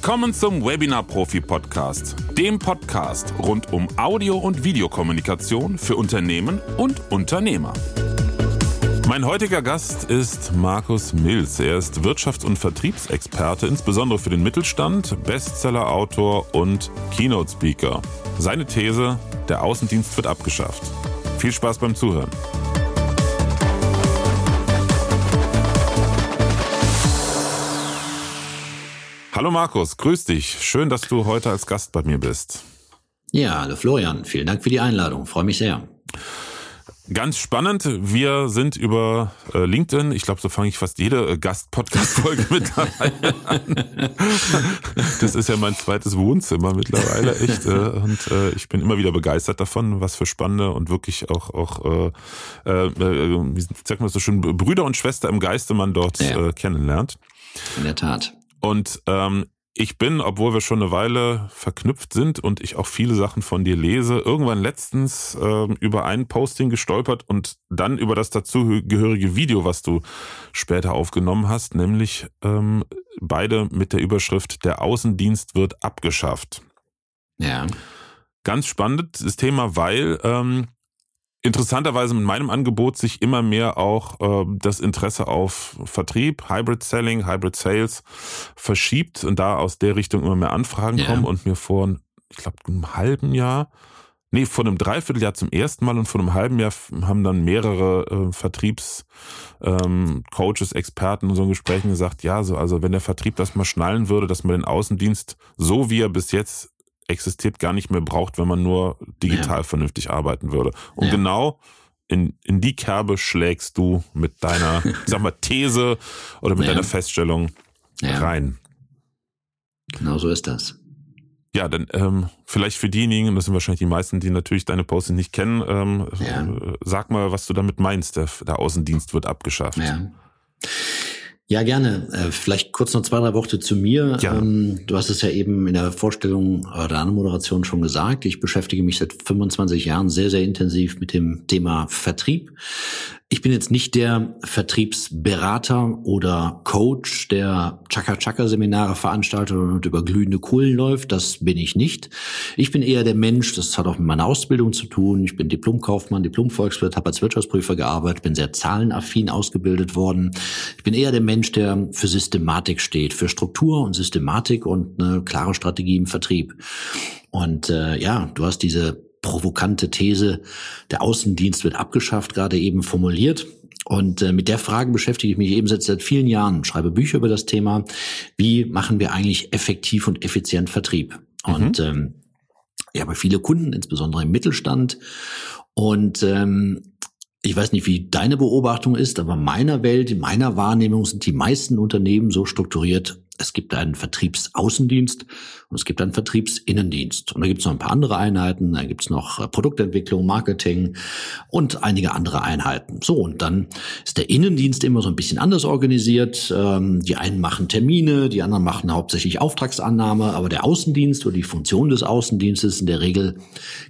Willkommen zum Webinar Profi Podcast, dem Podcast rund um Audio- und Videokommunikation für Unternehmen und Unternehmer. Mein heutiger Gast ist Markus Mills. Er ist Wirtschafts- und Vertriebsexperte, insbesondere für den Mittelstand, Bestsellerautor und Keynote-Speaker. Seine These, der Außendienst wird abgeschafft. Viel Spaß beim Zuhören. Hallo Markus, grüß dich. Schön, dass du heute als Gast bei mir bist. Ja, hallo Florian. Vielen Dank für die Einladung. Freue mich sehr. Ganz spannend. Wir sind über äh, LinkedIn. Ich glaube, so fange ich fast jede äh, Gast-Podcast-Folge mittlerweile an. Das ist ja mein zweites Wohnzimmer mittlerweile, echt. Äh, und äh, ich bin immer wieder begeistert davon, was für spannende und wirklich auch, auch äh, äh, äh wie sagt man so schön, Brüder und Schwester im Geiste man dort ja. äh, kennenlernt. In der Tat. Und ähm, ich bin, obwohl wir schon eine Weile verknüpft sind und ich auch viele Sachen von dir lese, irgendwann letztens äh, über ein Posting gestolpert und dann über das dazugehörige Video, was du später aufgenommen hast, nämlich ähm, beide mit der Überschrift Der Außendienst wird abgeschafft. Ja. Ganz spannendes Thema, weil ähm, interessanterweise mit meinem Angebot sich immer mehr auch äh, das Interesse auf Vertrieb, Hybrid Selling, Hybrid Sales verschiebt und da aus der Richtung immer mehr Anfragen ja. kommen und mir vor, ich glaube, einem halben Jahr, nee, vor einem Dreivierteljahr zum ersten Mal und vor einem halben Jahr haben dann mehrere äh, Vertriebscoaches, ähm, Experten in so Gesprächen gesagt, ja, so, also wenn der Vertrieb das mal schnallen würde, dass man den Außendienst so wie er bis jetzt existiert, gar nicht mehr braucht, wenn man nur digital ja. vernünftig arbeiten würde. Und ja. genau in, in die Kerbe schlägst du mit deiner, sag mal, These oder mit ja. deiner Feststellung rein. Genau so ist das. Ja, dann ähm, vielleicht für diejenigen, das sind wahrscheinlich die meisten, die natürlich deine Posting nicht kennen, ähm, ja. sag mal, was du damit meinst, der, der Außendienst wird abgeschafft. Ja. Ja, gerne. Äh, vielleicht kurz noch zwei, drei Worte zu mir. Ja. Ähm, du hast es ja eben in der Vorstellung oder Anmoderation schon gesagt. Ich beschäftige mich seit 25 Jahren sehr, sehr intensiv mit dem Thema Vertrieb. Ich bin jetzt nicht der Vertriebsberater oder Coach, der Chaka-Chaka-Seminare veranstaltet und über glühende Kohlen läuft. Das bin ich nicht. Ich bin eher der Mensch, das hat auch mit meiner Ausbildung zu tun. Ich bin Diplomkaufmann, Diplomvolkswirt, habe als Wirtschaftsprüfer gearbeitet, bin sehr zahlenaffin ausgebildet worden. Ich bin eher der Mensch, der für Systematik steht, für Struktur und Systematik und eine klare Strategie im Vertrieb. Und äh, ja, du hast diese provokante These, der Außendienst wird abgeschafft, gerade eben formuliert. Und äh, mit der Frage beschäftige ich mich eben seit, seit vielen Jahren, schreibe Bücher über das Thema, wie machen wir eigentlich effektiv und effizient Vertrieb. Mhm. Und ähm, ich habe viele Kunden, insbesondere im Mittelstand. Und ähm, ich weiß nicht, wie deine Beobachtung ist, aber in meiner Welt, in meiner Wahrnehmung sind die meisten Unternehmen so strukturiert, es gibt einen Vertriebsaußendienst und es gibt einen Vertriebsinnendienst. Und da gibt es noch ein paar andere Einheiten, da gibt es noch äh, Produktentwicklung, Marketing und einige andere Einheiten. So, und dann ist der Innendienst immer so ein bisschen anders organisiert. Ähm, die einen machen Termine, die anderen machen hauptsächlich Auftragsannahme, aber der Außendienst oder die Funktion des Außendienstes ist in der Regel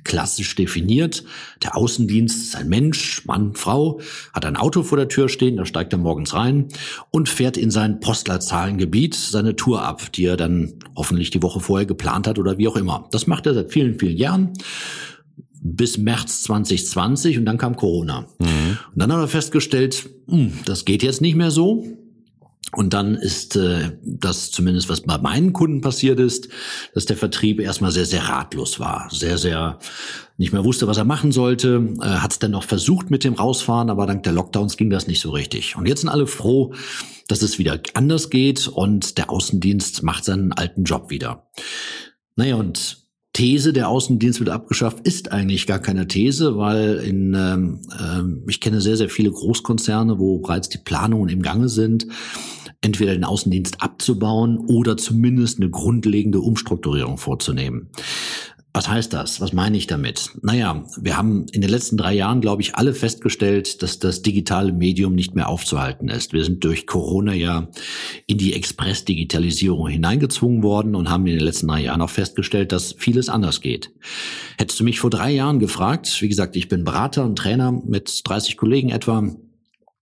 klassisch definiert. Der Außendienst ist ein Mensch, Mann, Frau, hat ein Auto vor der Tür stehen, da steigt er morgens rein und fährt in sein Postleitzahlengebiet seine Tour ab, die er dann hoffentlich die Woche vorher geplant hat oder wie auch immer. Das macht er seit vielen, vielen Jahren bis März 2020 und dann kam Corona. Mhm. Und dann hat er festgestellt, hm, das geht jetzt nicht mehr so. Und dann ist äh, das zumindest, was bei meinen Kunden passiert ist, dass der Vertrieb erstmal sehr, sehr ratlos war, sehr, sehr nicht mehr wusste, was er machen sollte, äh, hat es dann noch versucht mit dem Rausfahren, aber dank der Lockdowns ging das nicht so richtig. Und jetzt sind alle froh, dass es wieder anders geht und der Außendienst macht seinen alten Job wieder. Naja, und These, der Außendienst wird abgeschafft, ist eigentlich gar keine These, weil in, ähm, äh, ich kenne sehr, sehr viele Großkonzerne, wo bereits die Planungen im Gange sind entweder den Außendienst abzubauen oder zumindest eine grundlegende Umstrukturierung vorzunehmen. Was heißt das? Was meine ich damit? Naja, wir haben in den letzten drei Jahren, glaube ich, alle festgestellt, dass das digitale Medium nicht mehr aufzuhalten ist. Wir sind durch Corona ja in die Express-Digitalisierung hineingezwungen worden und haben in den letzten drei Jahren auch festgestellt, dass vieles anders geht. Hättest du mich vor drei Jahren gefragt, wie gesagt, ich bin Berater und Trainer mit 30 Kollegen etwa,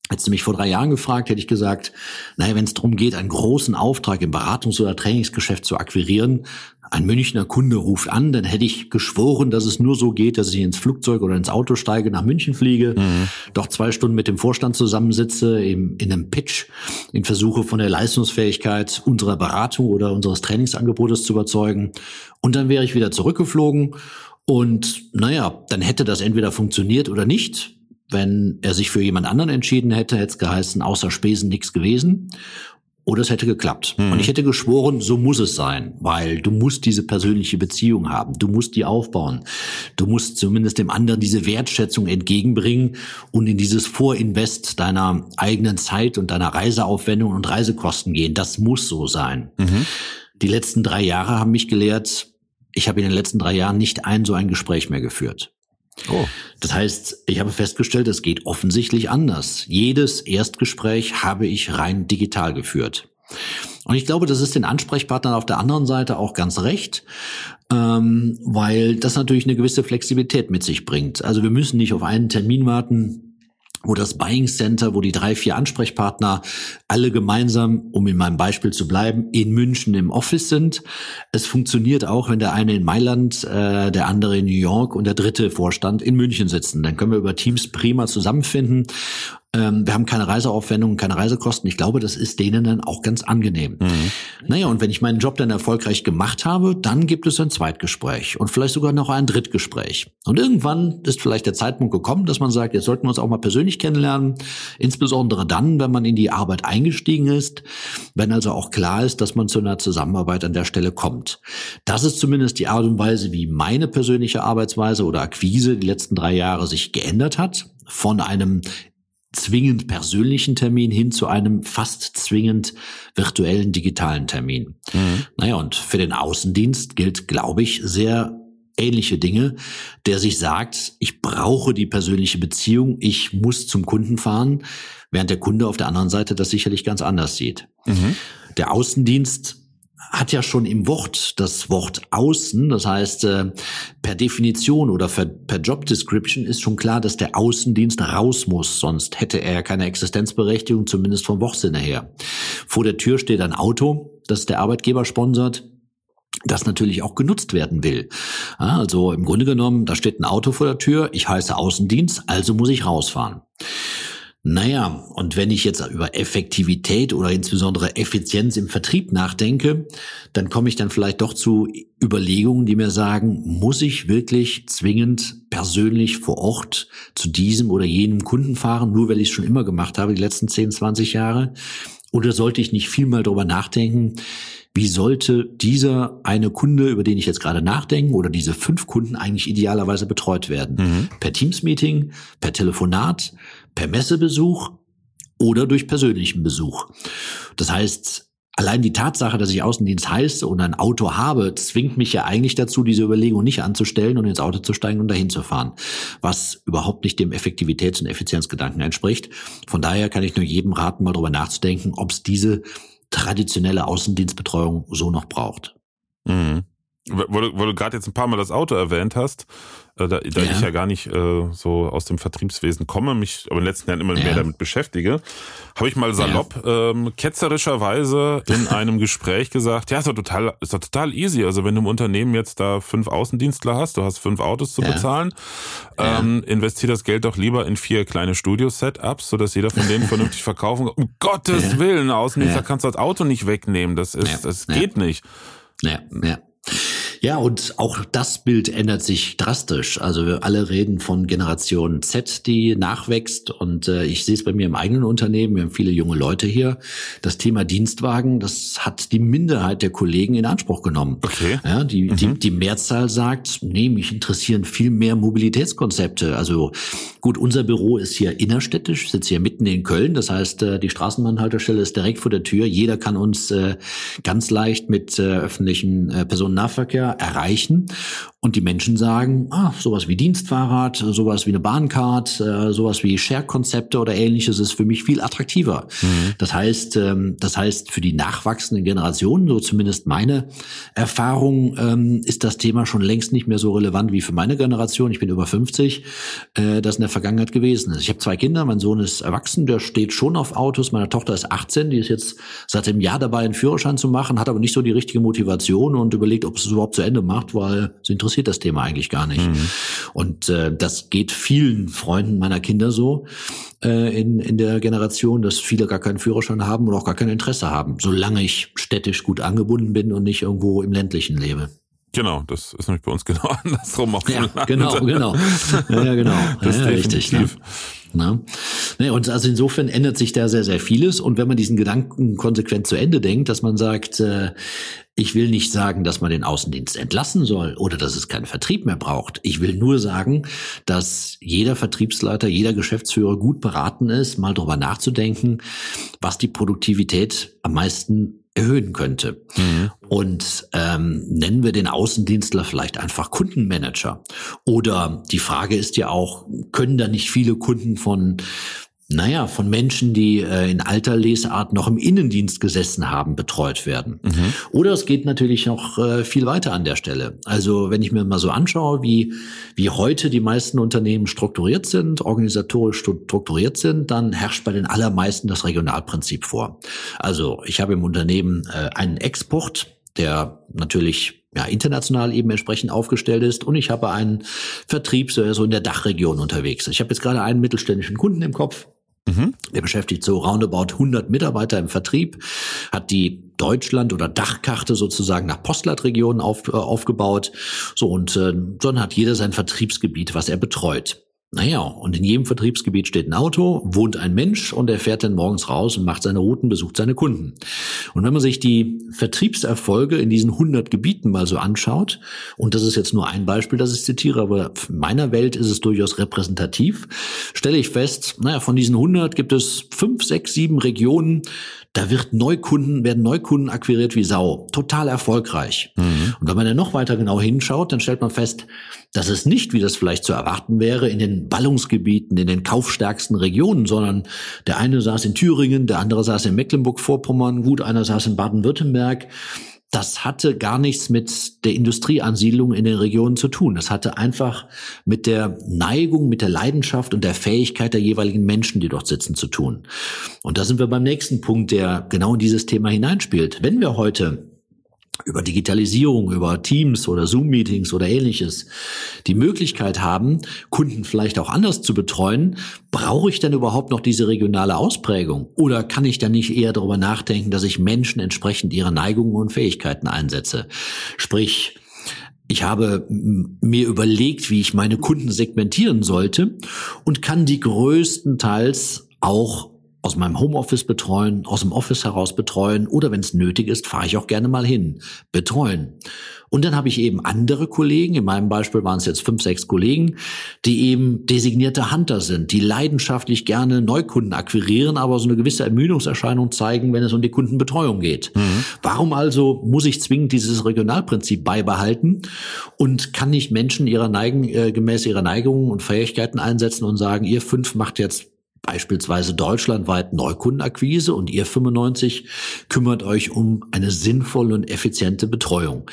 Hättest du mich vor drei Jahren gefragt, hätte ich gesagt, naja, wenn es darum geht, einen großen Auftrag im Beratungs- oder Trainingsgeschäft zu akquirieren, ein Münchner Kunde ruft an, dann hätte ich geschworen, dass es nur so geht, dass ich ins Flugzeug oder ins Auto steige, nach München fliege, mhm. doch zwei Stunden mit dem Vorstand zusammensitze, im, in einem Pitch, in Versuche von der Leistungsfähigkeit unserer Beratung oder unseres Trainingsangebotes zu überzeugen. Und dann wäre ich wieder zurückgeflogen und naja, dann hätte das entweder funktioniert oder nicht. Wenn er sich für jemand anderen entschieden hätte, hätte es geheißen, außer Spesen nichts gewesen. Oder es hätte geklappt. Mhm. Und ich hätte geschworen, so muss es sein, weil du musst diese persönliche Beziehung haben. Du musst die aufbauen. Du musst zumindest dem anderen diese Wertschätzung entgegenbringen und in dieses Vorinvest deiner eigenen Zeit und deiner Reiseaufwendung und Reisekosten gehen. Das muss so sein. Mhm. Die letzten drei Jahre haben mich gelehrt, ich habe in den letzten drei Jahren nicht ein so ein Gespräch mehr geführt. Oh. Das heißt, ich habe festgestellt, es geht offensichtlich anders. Jedes Erstgespräch habe ich rein digital geführt. Und ich glaube, das ist den Ansprechpartnern auf der anderen Seite auch ganz recht, ähm, weil das natürlich eine gewisse Flexibilität mit sich bringt. Also wir müssen nicht auf einen Termin warten, wo das Buying Center, wo die drei, vier Ansprechpartner alle gemeinsam, um in meinem Beispiel zu bleiben, in München im Office sind. Es funktioniert auch, wenn der eine in Mailand, äh, der andere in New York und der dritte Vorstand in München sitzen. Dann können wir über Teams prima zusammenfinden ähm, wir haben keine Reiseaufwendungen, keine Reisekosten. Ich glaube, das ist denen dann auch ganz angenehm. Mhm. Naja, und wenn ich meinen Job dann erfolgreich gemacht habe, dann gibt es ein Zweitgespräch und vielleicht sogar noch ein Drittgespräch. Und irgendwann ist vielleicht der Zeitpunkt gekommen, dass man sagt, jetzt sollten wir uns auch mal persönlich kennenlernen. Insbesondere dann, wenn man in die Arbeit eingestiegen ist, wenn also auch klar ist, dass man zu einer Zusammenarbeit an der Stelle kommt. Das ist zumindest die Art und Weise, wie meine persönliche Arbeitsweise oder Akquise die letzten drei Jahre sich geändert hat. Von einem zwingend persönlichen Termin hin zu einem fast zwingend virtuellen digitalen Termin. Mhm. Naja, und für den Außendienst gilt, glaube ich, sehr ähnliche Dinge, der sich sagt, ich brauche die persönliche Beziehung, ich muss zum Kunden fahren, während der Kunde auf der anderen Seite das sicherlich ganz anders sieht. Mhm. Der Außendienst hat ja schon im Wort das Wort außen, das heißt äh, per Definition oder per Job Description ist schon klar, dass der Außendienst raus muss, sonst hätte er keine Existenzberechtigung, zumindest vom Wortsinne her. Vor der Tür steht ein Auto, das der Arbeitgeber sponsert, das natürlich auch genutzt werden will. Also im Grunde genommen, da steht ein Auto vor der Tür, ich heiße Außendienst, also muss ich rausfahren. Naja, und wenn ich jetzt über Effektivität oder insbesondere Effizienz im Vertrieb nachdenke, dann komme ich dann vielleicht doch zu Überlegungen, die mir sagen, muss ich wirklich zwingend persönlich vor Ort zu diesem oder jenem Kunden fahren, nur weil ich es schon immer gemacht habe, die letzten 10, 20 Jahre? Oder sollte ich nicht viel mal darüber nachdenken, wie sollte dieser eine Kunde, über den ich jetzt gerade nachdenke, oder diese fünf Kunden eigentlich idealerweise betreut werden? Mhm. Per Teams-Meeting, per Telefonat, per Messebesuch oder durch persönlichen Besuch. Das heißt, Allein die Tatsache, dass ich Außendienst heiße und ein Auto habe, zwingt mich ja eigentlich dazu, diese Überlegung nicht anzustellen und ins Auto zu steigen und dahin zu fahren, was überhaupt nicht dem Effektivitäts- und Effizienzgedanken entspricht. Von daher kann ich nur jedem raten, mal darüber nachzudenken, ob es diese traditionelle Außendienstbetreuung so noch braucht. Mhm. Wo du, wo du gerade jetzt ein paar Mal das Auto erwähnt hast, da, da ja. ich ja gar nicht äh, so aus dem Vertriebswesen komme, mich aber in den letzten Jahren immer ja. mehr damit beschäftige, habe ich mal salopp ja. ähm, ketzerischerweise in einem Gespräch gesagt, ja, ist doch total, ist doch total easy. Also wenn du im Unternehmen jetzt da fünf Außendienstler hast, du hast fünf Autos zu bezahlen, ähm, investier das Geld doch lieber in vier kleine Studio-Setups, sodass jeder von denen vernünftig verkaufen kann. Um Gottes Willen, Außendienstler kannst du das Auto nicht wegnehmen. Das ist, das geht nicht. Ja, ja. Ja, und auch das Bild ändert sich drastisch. Also wir alle reden von Generation Z, die nachwächst. Und äh, ich sehe es bei mir im eigenen Unternehmen. Wir haben viele junge Leute hier. Das Thema Dienstwagen, das hat die Minderheit der Kollegen in Anspruch genommen. Okay. Ja, die, mhm. die, die Mehrzahl sagt, nee, mich interessieren viel mehr Mobilitätskonzepte. Also gut, unser Büro ist hier innerstädtisch, sitzt hier mitten in Köln. Das heißt, äh, die Straßenbahnhaltestelle ist direkt vor der Tür. Jeder kann uns äh, ganz leicht mit äh, öffentlichen äh, Personennahverkehr erreichen. Und die Menschen sagen, ah, sowas wie Dienstfahrrad, sowas wie eine Bahncard, äh, sowas wie Share-Konzepte oder ähnliches ist für mich viel attraktiver. Mhm. Das heißt, ähm, das heißt, für die nachwachsenden Generationen, so zumindest meine Erfahrung, ähm, ist das Thema schon längst nicht mehr so relevant wie für meine Generation. Ich bin über 50, äh, das in der Vergangenheit gewesen ist. Ich habe zwei Kinder, mein Sohn ist erwachsen, der steht schon auf Autos, meine Tochter ist 18, die ist jetzt seit dem Jahr dabei, einen Führerschein zu machen, hat aber nicht so die richtige Motivation und überlegt, ob es überhaupt zu Ende macht, weil sie interessiert interessiert das Thema eigentlich gar nicht. Mhm. Und äh, das geht vielen Freunden meiner Kinder so äh, in, in der Generation, dass viele gar keinen Führerschein haben und auch gar kein Interesse haben, solange ich städtisch gut angebunden bin und nicht irgendwo im ländlichen lebe. Genau, das ist nämlich bei uns genau andersrum auf ja, Genau, genau. Ja, genau. Das ja, richtig. Ne? Ne? Ne, und also insofern ändert sich da sehr, sehr vieles. Und wenn man diesen Gedanken konsequent zu Ende denkt, dass man sagt, äh, ich will nicht sagen, dass man den Außendienst entlassen soll oder dass es keinen Vertrieb mehr braucht. Ich will nur sagen, dass jeder Vertriebsleiter, jeder Geschäftsführer gut beraten ist, mal drüber nachzudenken, was die Produktivität am meisten erhöhen könnte. Mhm. Und ähm, nennen wir den Außendienstler vielleicht einfach Kundenmanager. Oder die Frage ist ja auch, können da nicht viele Kunden von naja, von Menschen, die äh, in alter Lesart noch im Innendienst gesessen haben, betreut werden. Mhm. Oder es geht natürlich noch äh, viel weiter an der Stelle. Also wenn ich mir mal so anschaue, wie, wie heute die meisten Unternehmen strukturiert sind, organisatorisch strukturiert sind, dann herrscht bei den allermeisten das Regionalprinzip vor. Also ich habe im Unternehmen äh, einen Export, der natürlich ja, international eben entsprechend aufgestellt ist. Und ich habe einen Vertrieb so in der Dachregion unterwegs. Ich habe jetzt gerade einen mittelständischen Kunden im Kopf, Mhm. Der beschäftigt so roundabout 100 Mitarbeiter im Vertrieb, hat die Deutschland- oder Dachkarte sozusagen nach Postleitregionen auf, äh, aufgebaut. So und äh, dann hat jeder sein Vertriebsgebiet, was er betreut. Naja, und in jedem Vertriebsgebiet steht ein Auto, wohnt ein Mensch und er fährt dann morgens raus und macht seine Routen, besucht seine Kunden. Und wenn man sich die Vertriebserfolge in diesen 100 Gebieten mal so anschaut, und das ist jetzt nur ein Beispiel, das ich zitiere, aber in meiner Welt ist es durchaus repräsentativ, stelle ich fest, naja, von diesen 100 gibt es fünf, sechs, sieben Regionen, da wird Neukunden, werden Neukunden akquiriert wie Sau. Total erfolgreich. Mhm. Und wenn man dann noch weiter genau hinschaut, dann stellt man fest, dass es nicht, wie das vielleicht zu erwarten wäre, in den Ballungsgebieten, in den kaufstärksten Regionen, sondern der eine saß in Thüringen, der andere saß in Mecklenburg-Vorpommern, gut, einer saß in Baden-Württemberg das hatte gar nichts mit der Industrieansiedlung in den Regionen zu tun. Das hatte einfach mit der Neigung, mit der Leidenschaft und der Fähigkeit der jeweiligen Menschen, die dort sitzen, zu tun. Und da sind wir beim nächsten Punkt, der genau in dieses Thema hineinspielt. Wenn wir heute über Digitalisierung, über Teams oder Zoom-Meetings oder ähnliches die Möglichkeit haben, Kunden vielleicht auch anders zu betreuen, brauche ich denn überhaupt noch diese regionale Ausprägung? Oder kann ich dann nicht eher darüber nachdenken, dass ich Menschen entsprechend ihrer Neigungen und Fähigkeiten einsetze? Sprich, ich habe mir überlegt, wie ich meine Kunden segmentieren sollte und kann die größtenteils auch aus meinem Homeoffice betreuen, aus dem Office heraus betreuen oder wenn es nötig ist, fahre ich auch gerne mal hin, betreuen. Und dann habe ich eben andere Kollegen, in meinem Beispiel waren es jetzt fünf, sechs Kollegen, die eben designierte Hunter sind, die leidenschaftlich gerne Neukunden akquirieren, aber so eine gewisse Ermüdungserscheinung zeigen, wenn es um die Kundenbetreuung geht. Mhm. Warum also muss ich zwingend dieses Regionalprinzip beibehalten und kann nicht Menschen ihrer Neigen, äh, gemäß ihrer Neigungen und Fähigkeiten einsetzen und sagen, ihr fünf macht jetzt beispielsweise deutschlandweit Neukundenakquise und ihr 95 kümmert euch um eine sinnvolle und effiziente Betreuung.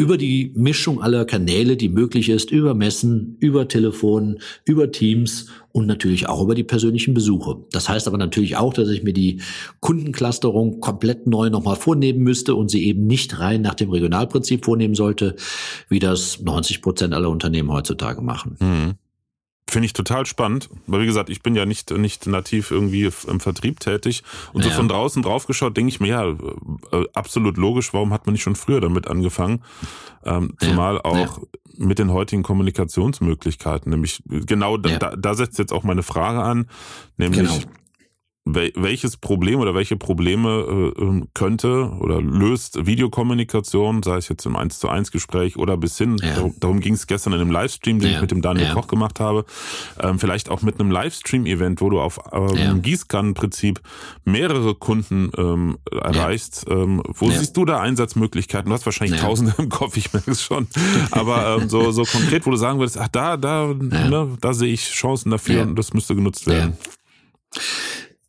Über die Mischung aller Kanäle, die möglich ist, über Messen, über Telefon, über Teams und natürlich auch über die persönlichen Besuche. Das heißt aber natürlich auch, dass ich mir die Kundenclusterung komplett neu nochmal vornehmen müsste und sie eben nicht rein nach dem Regionalprinzip vornehmen sollte, wie das 90 Prozent aller Unternehmen heutzutage machen. Mhm. Finde ich total spannend, weil wie gesagt, ich bin ja nicht, nicht nativ irgendwie im Vertrieb tätig. Und ja. so von draußen drauf geschaut, denke ich mir, ja, äh, absolut logisch, warum hat man nicht schon früher damit angefangen? Ähm, zumal ja. auch ja. mit den heutigen Kommunikationsmöglichkeiten. Nämlich genau da, da, da setzt jetzt auch meine Frage an, nämlich genau welches Problem oder welche Probleme äh, ähm, könnte oder löst Videokommunikation, sei es jetzt im 1 zu 1 Gespräch oder bis hin, ja. darum, darum ging es gestern in einem Livestream, den ja. ich mit dem Daniel ja. Koch gemacht habe, ähm, vielleicht auch mit einem Livestream-Event, wo du auf ähm, Gießkannenprinzip mehrere Kunden ähm, erreichst. Ähm, wo siehst du da Einsatzmöglichkeiten? Du hast wahrscheinlich Tausende im Kopf, ich merke es schon, aber ähm, so, so konkret, wo du sagen würdest, ach da, da, ne, da sehe ich Chancen dafür und das müsste genutzt werden.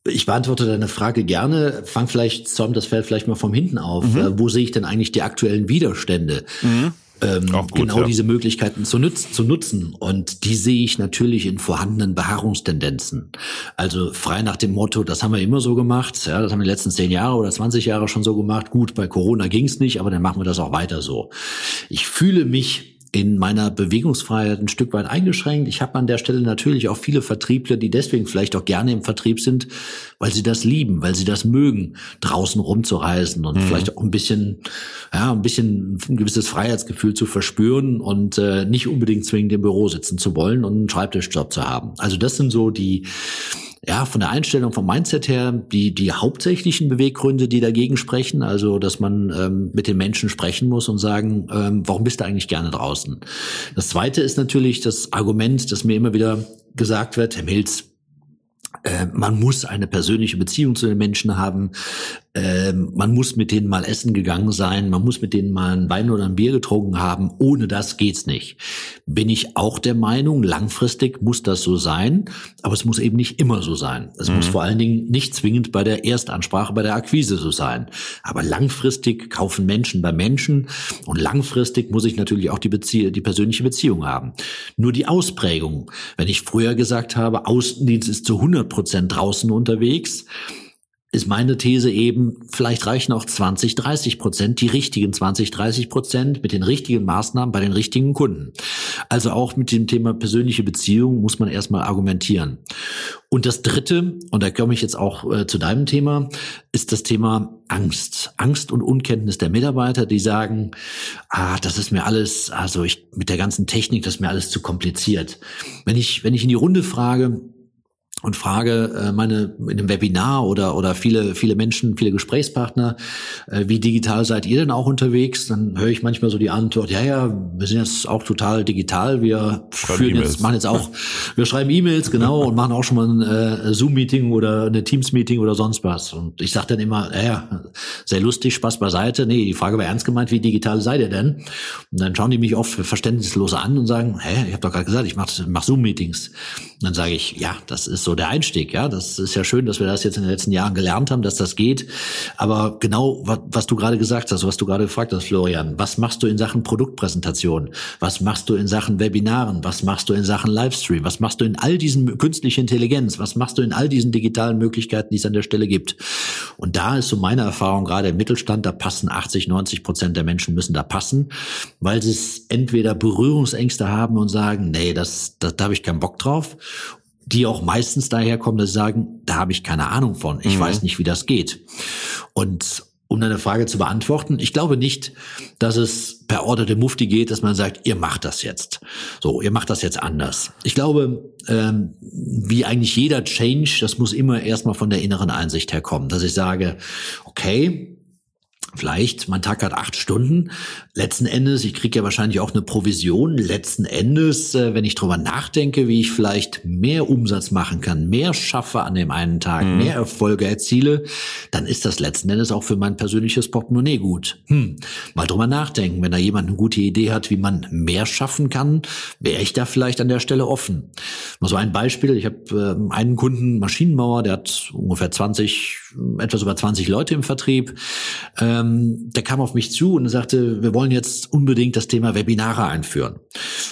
Ich beantworte deine Frage gerne. Fang vielleicht, Tom, das fällt vielleicht mal vom hinten auf. Mhm. Äh, wo sehe ich denn eigentlich die aktuellen Widerstände? Mhm. Ähm, gut, genau ja. diese Möglichkeiten zu, nützen, zu nutzen. Und die sehe ich natürlich in vorhandenen Beharrungstendenzen. Also frei nach dem Motto, das haben wir immer so gemacht, ja, das haben wir die letzten zehn Jahre oder 20 Jahre schon so gemacht. Gut, bei Corona ging es nicht, aber dann machen wir das auch weiter so. Ich fühle mich in meiner Bewegungsfreiheit ein Stück weit eingeschränkt. Ich habe an der Stelle natürlich auch viele Vertriebler, die deswegen vielleicht auch gerne im Vertrieb sind, weil sie das lieben, weil sie das mögen, draußen rumzureisen und mhm. vielleicht auch ein bisschen, ja, ein bisschen ein gewisses Freiheitsgefühl zu verspüren und äh, nicht unbedingt zwingend im Büro sitzen zu wollen und einen Schreibtischjob zu haben. Also das sind so die ja, von der Einstellung, vom Mindset her, die, die hauptsächlichen Beweggründe, die dagegen sprechen, also dass man ähm, mit den Menschen sprechen muss und sagen, ähm, warum bist du eigentlich gerne draußen? Das zweite ist natürlich das Argument, das mir immer wieder gesagt wird, Herr Milz, äh, man muss eine persönliche Beziehung zu den Menschen haben. Ähm, man muss mit denen mal essen gegangen sein, man muss mit denen mal ein Wein oder ein Bier getrunken haben. Ohne das geht's nicht. Bin ich auch der Meinung, langfristig muss das so sein, aber es muss eben nicht immer so sein. Es mhm. muss vor allen Dingen nicht zwingend bei der Erstansprache, bei der Akquise so sein. Aber langfristig kaufen Menschen bei Menschen und langfristig muss ich natürlich auch die, Bezie die persönliche Beziehung haben. Nur die Ausprägung. Wenn ich früher gesagt habe, Außendienst ist zu 100 Prozent draußen unterwegs, ist meine These eben, vielleicht reichen auch 20, 30 Prozent, die richtigen 20, 30 Prozent mit den richtigen Maßnahmen bei den richtigen Kunden. Also auch mit dem Thema persönliche Beziehung muss man erstmal argumentieren. Und das Dritte, und da komme ich jetzt auch äh, zu deinem Thema, ist das Thema Angst. Angst und Unkenntnis der Mitarbeiter, die sagen, ah, das ist mir alles, also ich, mit der ganzen Technik, das ist mir alles zu kompliziert. Wenn ich, wenn ich in die Runde frage, und frage äh, meine in einem Webinar oder oder viele viele Menschen, viele Gesprächspartner, äh, wie digital seid ihr denn auch unterwegs? Dann höre ich manchmal so die Antwort: Ja, ja, wir sind jetzt auch total digital. Wir führen e jetzt machen jetzt auch, wir schreiben E-Mails genau und machen auch schon mal ein äh, Zoom-Meeting oder eine Teams-Meeting oder sonst was. Und ich sage dann immer: Ja, ja, sehr lustig, Spaß beiseite. Nee, die Frage war ernst gemeint: Wie digital seid ihr denn? Und dann schauen die mich oft verständnislos an und sagen: Hä, ich habe doch gerade gesagt, ich mache mach Zoom-Meetings. Dann sage ich: Ja, das ist so so der Einstieg. Ja, das ist ja schön, dass wir das jetzt in den letzten Jahren gelernt haben, dass das geht. Aber genau, was, was du gerade gesagt hast, was du gerade gefragt hast, Florian, was machst du in Sachen Produktpräsentation? Was machst du in Sachen Webinaren? Was machst du in Sachen Livestream? Was machst du in all diesen künstliche Intelligenz? Was machst du in all diesen digitalen Möglichkeiten, die es an der Stelle gibt? Und da ist so meine Erfahrung gerade im Mittelstand, da passen 80, 90 Prozent der Menschen müssen da passen, weil sie es entweder Berührungsängste haben und sagen, nee, das, das, da habe ich keinen Bock drauf die auch meistens daherkommen, dass sie sagen, da habe ich keine Ahnung von, ich mhm. weiß nicht, wie das geht. Und um deine Frage zu beantworten, ich glaube nicht, dass es per Order der Mufti geht, dass man sagt, ihr macht das jetzt. So, ihr macht das jetzt anders. Ich glaube, ähm, wie eigentlich jeder Change, das muss immer erstmal von der inneren Einsicht herkommen, dass ich sage, okay, Vielleicht, mein Tag hat acht Stunden. Letzten Endes, ich kriege ja wahrscheinlich auch eine Provision. Letzten Endes, äh, wenn ich drüber nachdenke, wie ich vielleicht mehr Umsatz machen kann, mehr schaffe an dem einen Tag, mhm. mehr Erfolge erziele, dann ist das letzten Endes auch für mein persönliches Portemonnaie gut. Hm, mal drüber nachdenken. Wenn da jemand eine gute Idee hat, wie man mehr schaffen kann, wäre ich da vielleicht an der Stelle offen. Mal so ein Beispiel. Ich habe äh, einen Kunden, Maschinenbauer, der hat ungefähr 20, etwas über 20 Leute im Vertrieb. Ähm, ähm, der kam auf mich zu und sagte, wir wollen jetzt unbedingt das Thema Webinare einführen.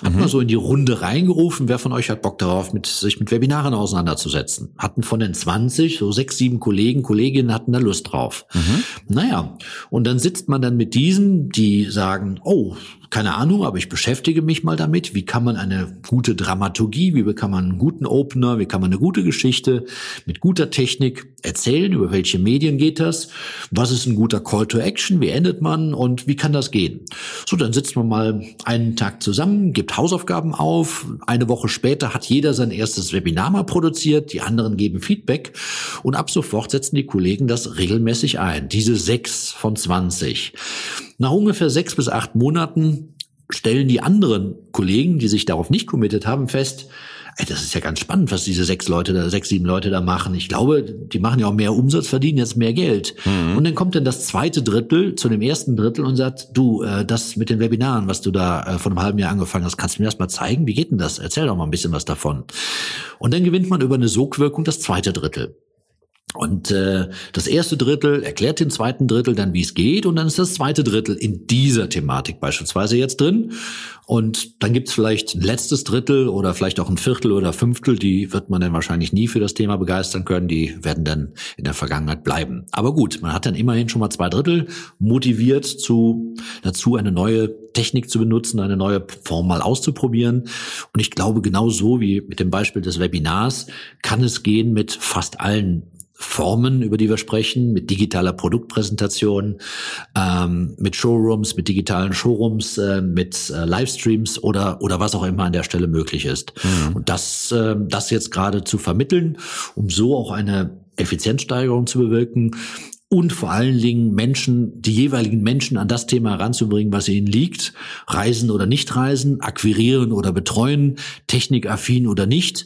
Hat mhm. mal so in die Runde reingerufen, wer von euch hat Bock darauf, mit, sich mit Webinaren auseinanderzusetzen? Hatten von den 20, so sechs, sieben Kollegen, Kolleginnen hatten da Lust drauf. Mhm. Naja, und dann sitzt man dann mit diesen, die sagen, oh, keine Ahnung, aber ich beschäftige mich mal damit. Wie kann man eine gute Dramaturgie, wie kann man einen guten Opener, wie kann man eine gute Geschichte mit guter Technik erzählen? Über welche Medien geht das? Was ist ein guter Call to Action, wie endet man und wie kann das gehen? So, dann sitzt man mal einen Tag zusammen, gibt Hausaufgaben auf. Eine Woche später hat jeder sein erstes Webinar mal produziert, die anderen geben Feedback und ab sofort setzen die Kollegen das regelmäßig ein. Diese sechs von 20. Nach ungefähr sechs bis acht Monaten stellen die anderen Kollegen, die sich darauf nicht committed haben, fest, ey, das ist ja ganz spannend, was diese sechs Leute da, sechs, sieben Leute da machen. Ich glaube, die machen ja auch mehr Umsatz, verdienen jetzt mehr Geld. Mhm. Und dann kommt dann das zweite Drittel zu dem ersten Drittel und sagt, du, äh, das mit den Webinaren, was du da äh, vor einem halben Jahr angefangen hast, kannst du mir das mal zeigen? Wie geht denn das? Erzähl doch mal ein bisschen was davon. Und dann gewinnt man über eine Sogwirkung das zweite Drittel. Und äh, das erste Drittel erklärt dem zweiten Drittel dann, wie es geht, und dann ist das zweite Drittel in dieser Thematik beispielsweise jetzt drin. Und dann gibt's vielleicht ein letztes Drittel oder vielleicht auch ein Viertel oder Fünftel, die wird man dann wahrscheinlich nie für das Thema begeistern können, die werden dann in der Vergangenheit bleiben. Aber gut, man hat dann immerhin schon mal zwei Drittel motiviert zu, dazu, eine neue Technik zu benutzen, eine neue Form mal auszuprobieren. Und ich glaube, genau so wie mit dem Beispiel des Webinars kann es gehen mit fast allen Formen, über die wir sprechen, mit digitaler Produktpräsentation, ähm, mit Showrooms, mit digitalen Showrooms, äh, mit äh, Livestreams oder oder was auch immer an der Stelle möglich ist. Mhm. Und das äh, das jetzt gerade zu vermitteln, um so auch eine Effizienzsteigerung zu bewirken und vor allen Dingen Menschen, die jeweiligen Menschen an das Thema heranzubringen, was ihnen liegt, reisen oder nicht reisen, akquirieren oder betreuen, technikaffin oder nicht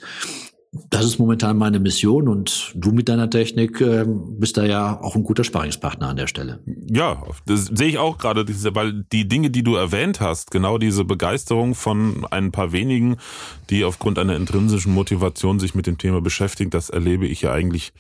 das ist momentan meine Mission und du mit deiner Technik äh, bist da ja auch ein guter Sparingspartner an der Stelle. Ja, das sehe ich auch gerade, weil die Dinge, die du erwähnt hast, genau diese Begeisterung von ein paar wenigen, die aufgrund einer intrinsischen Motivation sich mit dem Thema beschäftigen, das erlebe ich ja eigentlich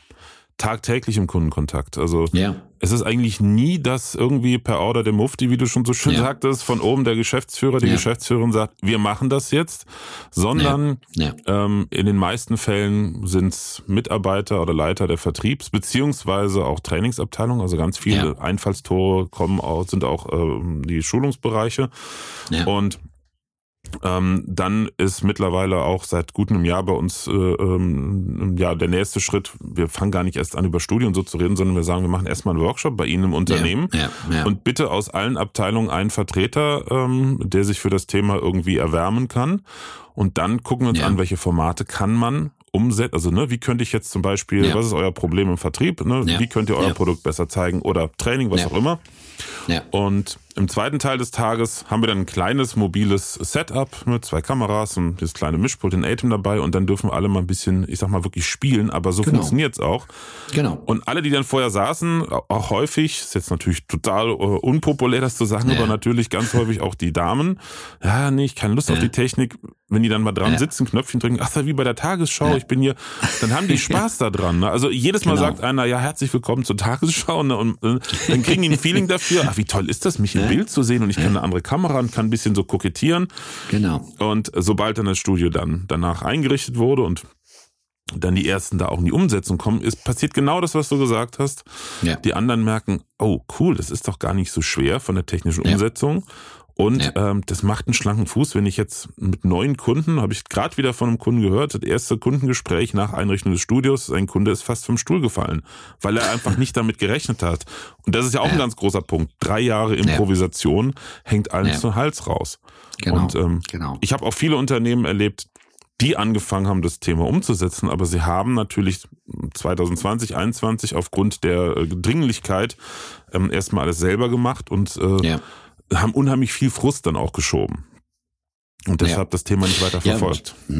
tagtäglich im Kundenkontakt. Also ja. es ist eigentlich nie das irgendwie per Order der Mufti, wie du schon so schön ja. sagtest, von oben der Geschäftsführer, die ja. Geschäftsführerin sagt, wir machen das jetzt, sondern ähm, in den meisten Fällen sind es Mitarbeiter oder Leiter der Vertriebs- beziehungsweise auch Trainingsabteilung. Also ganz viele Einfallstore kommen auch, sind auch ähm, die Schulungsbereiche. Und ähm, dann ist mittlerweile auch seit gut einem Jahr bei uns äh, ähm, ja der nächste Schritt. Wir fangen gar nicht erst an über Studien so zu reden, sondern wir sagen, wir machen erstmal einen Workshop bei Ihnen im Unternehmen ja, ja, ja. und bitte aus allen Abteilungen einen Vertreter, ähm, der sich für das Thema irgendwie erwärmen kann. Und dann gucken wir uns an, welche Formate kann man umsetzen. Also ne, wie könnte ich jetzt zum Beispiel, was ist euer Problem im Vertrieb? Ne? Wie könnt ihr euer Produkt besser zeigen oder Training, was auch immer. Ja. Und im zweiten Teil des Tages haben wir dann ein kleines mobiles Setup mit zwei Kameras und das kleine Mischpult in Atem dabei und dann dürfen alle mal ein bisschen, ich sag mal wirklich spielen, aber so genau. funktioniert's auch. Genau. Und alle, die dann vorher saßen, auch häufig, ist jetzt natürlich total uh, unpopulär das zu sagen, ja. aber natürlich ganz häufig auch die Damen, ja, nee, ich keine Lust ja. auf die Technik, wenn die dann mal dran ja. sitzen, Knöpfchen drücken, ach, wie bei der Tagesschau, ich bin hier, dann haben die Spaß da dran. Ne? Also jedes Mal genau. sagt einer, ja, herzlich willkommen zur Tagesschau ne? und äh, dann kriegen die ein Feeling dafür, ach, wie toll ist das, mich im Bild zu sehen und ich kann eine andere Kamera und kann ein bisschen so kokettieren. Genau. Und sobald dann das Studio dann danach eingerichtet wurde und dann die ersten da auch in die Umsetzung kommen, ist passiert genau das, was du gesagt hast. Ja. Die anderen merken, oh cool, das ist doch gar nicht so schwer von der technischen Umsetzung. Und ja. ähm, das macht einen schlanken Fuß, wenn ich jetzt mit neuen Kunden, habe ich gerade wieder von einem Kunden gehört, das erste Kundengespräch nach Einrichtung des Studios, ein Kunde ist fast vom Stuhl gefallen, weil er einfach nicht damit gerechnet hat. Und das ist ja auch ja. ein ganz großer Punkt. Drei Jahre Improvisation ja. hängt allen zum Hals raus. Genau. Und ähm, genau. ich habe auch viele Unternehmen erlebt, die angefangen haben, das Thema umzusetzen, aber sie haben natürlich 2020, 2021 aufgrund der äh, Dringlichkeit ähm, erstmal alles selber gemacht und äh, ja haben unheimlich viel Frust dann auch geschoben. Und deshalb ja. das Thema nicht weiter verfolgt. Ja.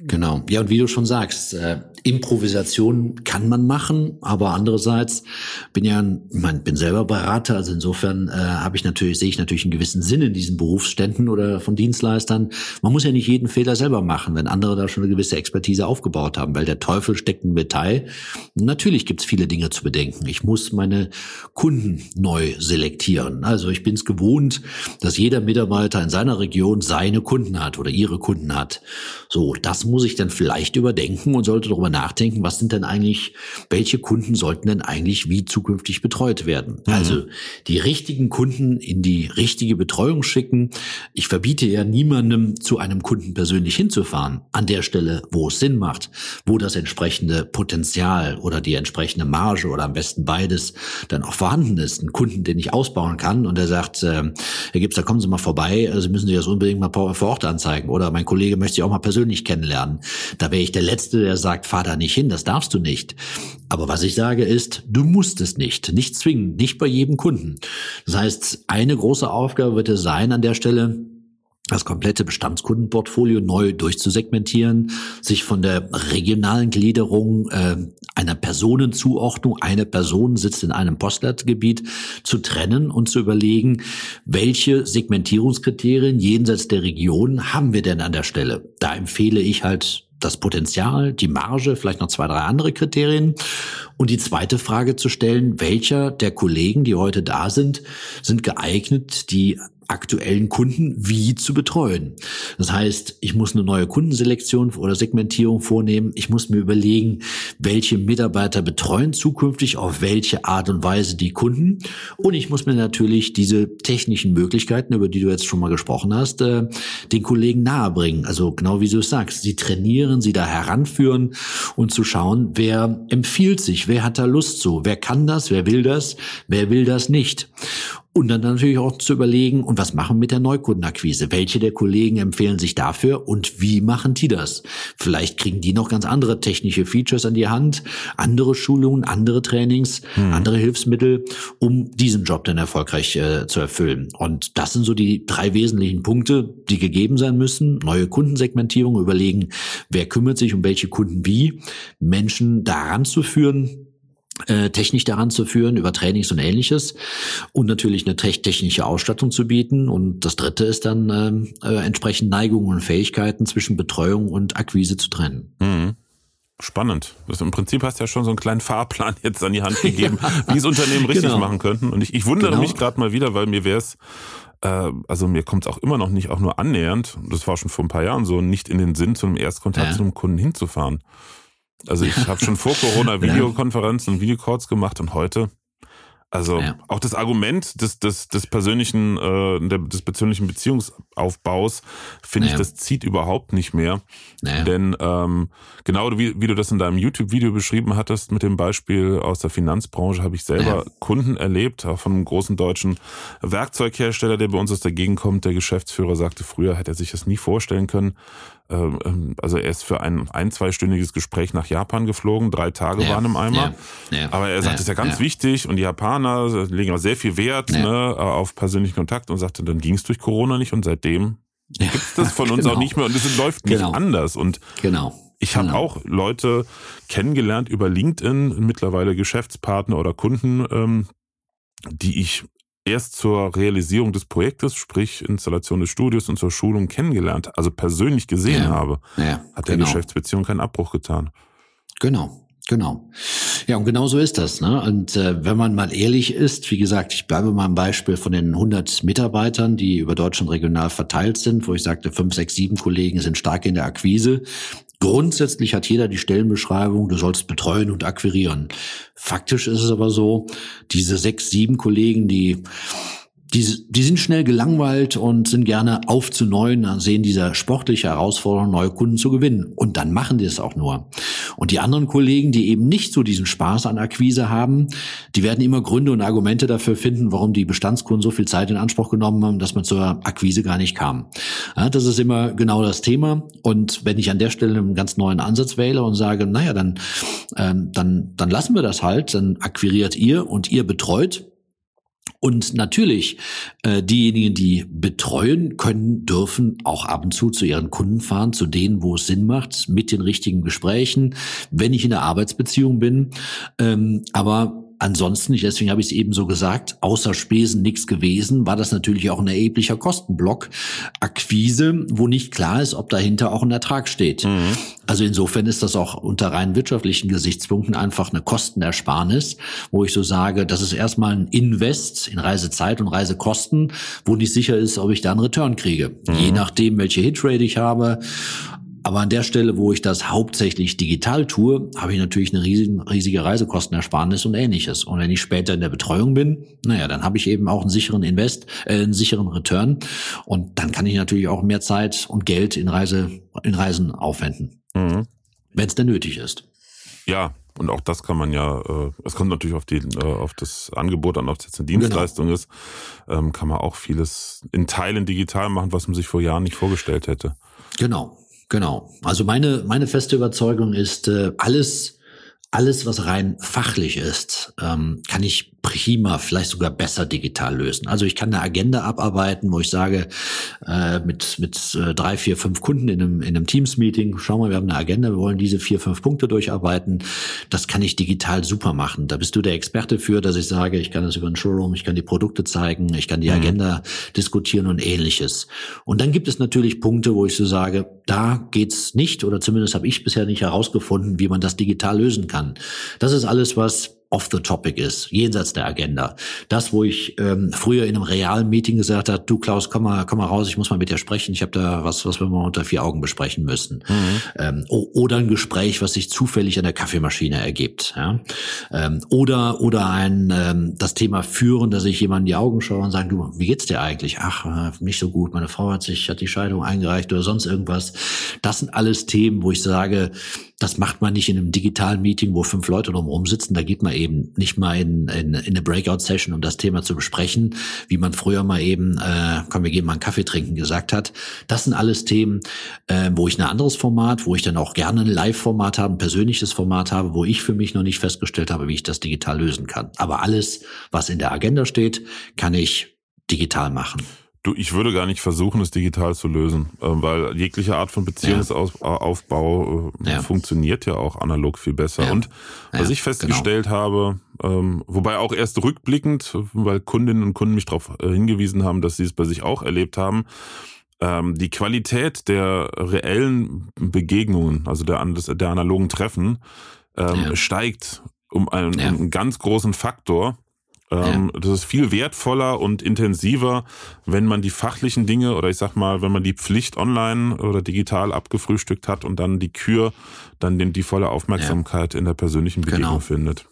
Genau. Ja, und wie du schon sagst, äh, Improvisation kann man machen, aber andererseits bin ja, ich mein, bin selber Berater, also insofern äh, habe ich natürlich, sehe ich natürlich einen gewissen Sinn in diesen Berufsständen oder von Dienstleistern. Man muss ja nicht jeden Fehler selber machen, wenn andere da schon eine gewisse Expertise aufgebaut haben, weil der Teufel steckt im Detail. Natürlich gibt's viele Dinge zu bedenken. Ich muss meine Kunden neu selektieren. Also ich bin es gewohnt, dass jeder Mitarbeiter in seiner Region seine Kunden hat oder ihre Kunden hat. So, das muss ich dann vielleicht überdenken und sollte darüber nachdenken, was sind denn eigentlich, welche Kunden sollten denn eigentlich wie zukünftig betreut werden? Mhm. Also die richtigen Kunden in die richtige Betreuung schicken. Ich verbiete ja niemandem, zu einem Kunden persönlich hinzufahren, an der Stelle, wo es Sinn macht, wo das entsprechende Potenzial oder die entsprechende Marge oder am besten beides dann auch vorhanden ist. Ein Kunden, den ich ausbauen kann und der sagt, äh, Herr Gibbs, da kommen Sie mal vorbei, also müssen Sie das unbedingt mal vor Ort anzeigen oder mein Kollege möchte Sie auch mal persönlich kennenlernen. Da wäre ich der Letzte, der sagt, fahr da nicht hin, das darfst du nicht. Aber was ich sage ist, du musst es nicht, nicht zwingen, nicht bei jedem Kunden. Das heißt, eine große Aufgabe wird es sein an der Stelle, das komplette Bestandskundenportfolio neu durchzusegmentieren, sich von der regionalen Gliederung äh, einer Personenzuordnung, eine Person sitzt in einem Postleitgebiet, zu trennen und zu überlegen, welche Segmentierungskriterien jenseits der Region haben wir denn an der Stelle. Da empfehle ich halt das Potenzial, die Marge, vielleicht noch zwei, drei andere Kriterien. Und die zweite Frage zu stellen, welcher der Kollegen, die heute da sind, sind geeignet, die aktuellen Kunden wie zu betreuen. Das heißt, ich muss eine neue Kundenselektion oder Segmentierung vornehmen. Ich muss mir überlegen, welche Mitarbeiter betreuen zukünftig auf welche Art und Weise die Kunden. Und ich muss mir natürlich diese technischen Möglichkeiten, über die du jetzt schon mal gesprochen hast, äh, den Kollegen nahebringen. Also genau wie du es sagst, sie trainieren, sie da heranführen und zu schauen, wer empfiehlt sich, wer hat da Lust zu, wer kann das, wer will das, wer will das nicht. Und dann natürlich auch zu überlegen, und was machen wir mit der Neukundenakquise? Welche der Kollegen empfehlen sich dafür und wie machen die das? Vielleicht kriegen die noch ganz andere technische Features an die Hand, andere Schulungen, andere Trainings, hm. andere Hilfsmittel, um diesen Job dann erfolgreich äh, zu erfüllen. Und das sind so die drei wesentlichen Punkte, die gegeben sein müssen. Neue Kundensegmentierung, überlegen, wer kümmert sich um welche Kunden wie, Menschen daran zu führen, äh, technisch daran zu führen, über Trainings und ähnliches und natürlich eine technische Ausstattung zu bieten. Und das dritte ist dann ähm, äh, entsprechend Neigungen und Fähigkeiten zwischen Betreuung und Akquise zu trennen. Mhm. Spannend. Das Im Prinzip hast du ja schon so einen kleinen Fahrplan jetzt an die Hand gegeben, ja, wie es Unternehmen richtig genau. machen könnten. Und ich, ich wundere genau. mich gerade mal wieder, weil mir wäre es, äh, also mir kommt es auch immer noch nicht, auch nur annähernd, das war schon vor ein paar Jahren so, nicht in den Sinn, zu einem Erstkontakt ja. zu einem Kunden hinzufahren. Also ich habe schon vor Corona Videokonferenzen und Videocalls gemacht und heute also ja. auch das Argument des, des, des persönlichen, äh, des persönlichen Beziehungsaufbaus, finde naja. ich, das zieht überhaupt nicht mehr. Naja. Denn ähm, genau wie, wie du das in deinem YouTube-Video beschrieben hattest mit dem Beispiel aus der Finanzbranche, habe ich selber. Kunden erlebt, auch von einem großen deutschen Werkzeughersteller, der bei uns aus der Gegend kommt. Der Geschäftsführer sagte, früher hätte er sich das nie vorstellen können, also er ist für ein ein, zweistündiges Gespräch nach Japan geflogen, drei Tage ja, waren im Eimer. Ja, ja, Aber er sagt, das ist ja ganz wichtig und die Japaner legen auch sehr viel Wert ne, auf persönlichen Kontakt und sagte, dann ging es durch Corona nicht und seitdem gibt es das von uns genau. auch nicht mehr und es läuft nicht genau. anders. Und genau. Ich habe genau. auch Leute kennengelernt über LinkedIn, mittlerweile Geschäftspartner oder Kunden, ähm, die ich erst zur Realisierung des Projektes, sprich Installation des Studios und zur Schulung kennengelernt, also persönlich gesehen ja, habe, ja, hat der genau. Geschäftsbeziehung keinen Abbruch getan. Genau. Genau. Ja, und genau so ist das. Ne? Und äh, wenn man mal ehrlich ist, wie gesagt, ich bleibe mal am Beispiel von den 100 Mitarbeitern, die über Deutschland regional verteilt sind, wo ich sagte, fünf, sechs, sieben Kollegen sind stark in der Akquise. Grundsätzlich hat jeder die Stellenbeschreibung, du sollst betreuen und akquirieren. Faktisch ist es aber so, diese sechs, sieben Kollegen, die die, die sind schnell gelangweilt und sind gerne auf zu neuen, sehen diese sportliche Herausforderung, neue Kunden zu gewinnen. Und dann machen die es auch nur. Und die anderen Kollegen, die eben nicht so diesen Spaß an Akquise haben, die werden immer Gründe und Argumente dafür finden, warum die Bestandskunden so viel Zeit in Anspruch genommen haben, dass man zur Akquise gar nicht kam. Ja, das ist immer genau das Thema. Und wenn ich an der Stelle einen ganz neuen Ansatz wähle und sage, naja, dann, ähm, dann, dann lassen wir das halt, dann akquiriert ihr und ihr betreut, und natürlich, äh, diejenigen, die betreuen können, dürfen auch ab und zu zu ihren Kunden fahren, zu denen, wo es Sinn macht, mit den richtigen Gesprächen, wenn ich in der Arbeitsbeziehung bin. Ähm, aber ansonsten, deswegen habe ich es eben so gesagt, außer Spesen nichts gewesen, war das natürlich auch ein erheblicher Kostenblock. Akquise, wo nicht klar ist, ob dahinter auch ein Ertrag steht. Mhm. Also insofern ist das auch unter rein wirtschaftlichen Gesichtspunkten einfach eine Kostenersparnis, wo ich so sage, das ist erstmal ein Invest in Reisezeit und Reisekosten, wo nicht sicher ist, ob ich da einen Return kriege. Mhm. Je nachdem, welche Hitrate ich habe, Aber an der Stelle, wo ich das hauptsächlich digital tue, habe ich natürlich eine riesige, riesige Reisekostenersparnis und ähnliches. Und wenn ich später in der Betreuung bin, naja, dann habe ich eben auch einen sicheren Invest, äh, einen sicheren Return. Und dann kann ich natürlich auch mehr Zeit und Geld in Reise, in Reisen aufwenden. Mhm. Wenn es denn nötig ist. Ja, und auch das kann man ja, äh, es kommt natürlich auf die, äh, auf das Angebot an, ob es jetzt eine Dienstleistung genau. ist, ähm, kann man auch vieles in Teilen digital machen, was man sich vor Jahren nicht vorgestellt hätte. Genau. Genau. Also meine, meine feste Überzeugung ist, äh, alles, alles, was rein fachlich ist, ähm, kann ich prima, vielleicht sogar besser digital lösen. Also ich kann eine Agenda abarbeiten, wo ich sage, äh, mit, mit äh, drei, vier, fünf Kunden in einem, in einem Teams-Meeting, schau mal, wir haben eine Agenda, wir wollen diese vier, fünf Punkte durcharbeiten. Das kann ich digital super machen. Da bist du der Experte für, dass ich sage, ich kann das über ein Showroom, ich kann die Produkte zeigen, ich kann die mhm. Agenda diskutieren und ähnliches. Und dann gibt es natürlich Punkte, wo ich so sage, da geht's nicht, oder zumindest habe ich bisher nicht herausgefunden, wie man das digital lösen kann. Das ist alles, was off the topic ist, jenseits der Agenda. Das, wo ich ähm, früher in einem realen Meeting gesagt habe, du Klaus, komm mal, komm mal raus, ich muss mal mit dir sprechen, ich habe da was, was wir mal unter vier Augen besprechen müssen. Mhm. Ähm, oder ein Gespräch, was sich zufällig an der Kaffeemaschine ergibt. Ja? Ähm, oder oder ein ähm, das Thema führen, dass ich jemand in die Augen schaue und sage, du, wie geht's dir eigentlich? Ach, äh, nicht so gut, meine Frau hat sich, hat die Scheidung eingereicht oder sonst irgendwas. Das sind alles Themen, wo ich sage, das macht man nicht in einem digitalen Meeting, wo fünf Leute drumherum sitzen. Da geht man eben nicht mal in, in, in eine Breakout-Session, um das Thema zu besprechen, wie man früher mal eben, äh, komm, wir gehen mal einen Kaffee trinken gesagt hat. Das sind alles Themen, äh, wo ich ein anderes Format, wo ich dann auch gerne ein Live-Format habe, ein persönliches Format habe, wo ich für mich noch nicht festgestellt habe, wie ich das digital lösen kann. Aber alles, was in der Agenda steht, kann ich digital machen. Du, ich würde gar nicht versuchen, es digital zu lösen, äh, weil jegliche Art von Beziehungsaufbau äh, ja. funktioniert ja auch analog viel besser. Ja. Und was ja, ich festgestellt genau. habe, ähm, wobei auch erst rückblickend, weil Kundinnen und Kunden mich darauf äh, hingewiesen haben, dass sie es bei sich auch erlebt haben, ähm, die Qualität der reellen Begegnungen, also der, der analogen Treffen, ähm, steigt um einen, um einen ganz großen Faktor. Ähm, ja. Das ist viel wertvoller und intensiver, wenn man die fachlichen Dinge oder ich sag mal, wenn man die Pflicht online oder digital abgefrühstückt hat und dann die Kür dann die volle Aufmerksamkeit ja. in der persönlichen Begegnung genau. findet.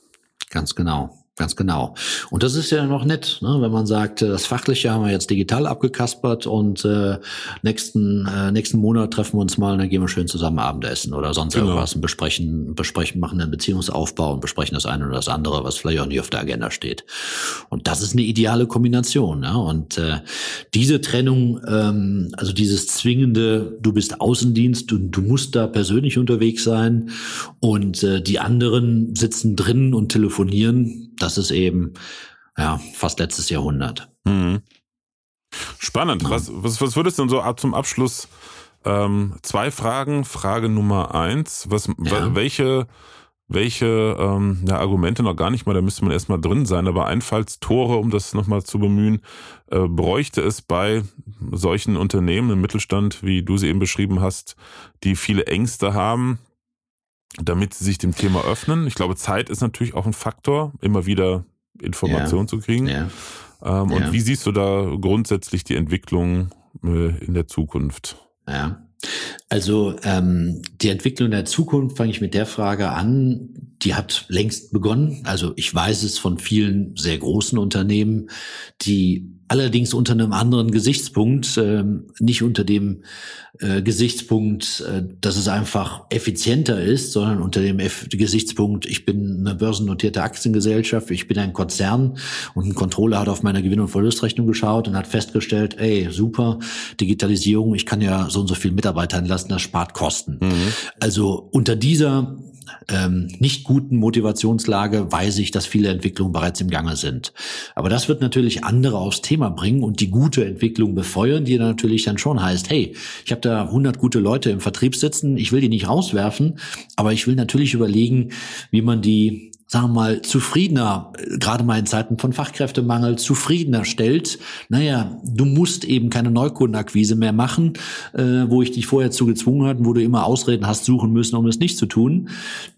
Ganz genau. Ganz genau. Und das ist ja noch nett, ne? wenn man sagt, äh, das Fachliche haben wir jetzt digital abgekaspert und äh, nächsten äh, nächsten Monat treffen wir uns mal und dann gehen wir schön zusammen Abendessen oder sonst genau. irgendwas und besprechen, besprechen, machen einen Beziehungsaufbau und besprechen das eine oder das andere, was vielleicht auch nicht auf der Agenda steht. Und das ist eine ideale Kombination. Ja? Und äh, diese Trennung, ähm, also dieses zwingende, du bist Außendienst und du musst da persönlich unterwegs sein und äh, die anderen sitzen drin und telefonieren das ist eben ja fast letztes Jahrhundert. Mhm. Spannend. Ja. Was, was, was würdest du denn so zum Abschluss ähm, zwei Fragen? Frage Nummer eins: Was, ja. welche welche ähm, ja, Argumente noch gar nicht mal, da müsste man erstmal drin sein, aber Einfallstore, um das nochmal zu bemühen, äh, bräuchte es bei solchen Unternehmen im Mittelstand, wie du sie eben beschrieben hast, die viele Ängste haben, damit sie sich dem Thema öffnen. Ich glaube, Zeit ist natürlich auch ein Faktor, immer wieder Informationen ja. zu kriegen. Ja. Ähm, ja. Und wie siehst du da grundsätzlich die Entwicklung äh, in der Zukunft? Ja. Also ähm, die Entwicklung der Zukunft fange ich mit der Frage an, die hat längst begonnen. Also ich weiß es von vielen sehr großen Unternehmen, die allerdings unter einem anderen Gesichtspunkt, äh, nicht unter dem äh, Gesichtspunkt, äh, dass es einfach effizienter ist, sondern unter dem Gesichtspunkt, ich bin eine börsennotierte Aktiengesellschaft, ich bin ein Konzern und ein Controller hat auf meine Gewinn- und Verlustrechnung geschaut und hat festgestellt, ey, super, Digitalisierung, ich kann ja so und so viel Mitarbeiter entlassen, das spart Kosten. Mhm. Also unter dieser ähm, nicht guten Motivationslage weiß ich, dass viele Entwicklungen bereits im Gange sind. Aber das wird natürlich andere aufs Thema bringen und die gute Entwicklung befeuern, die dann natürlich dann schon heißt, hey, ich habe da 100 gute Leute im Vertrieb sitzen, ich will die nicht rauswerfen, aber ich will natürlich überlegen, wie man die sagen wir mal, zufriedener, gerade mal in Zeiten von Fachkräftemangel, zufriedener stellt, naja, du musst eben keine Neukundenakquise mehr machen, äh, wo ich dich vorher zu gezwungen hatte, wo du immer Ausreden hast suchen müssen, um es nicht zu tun.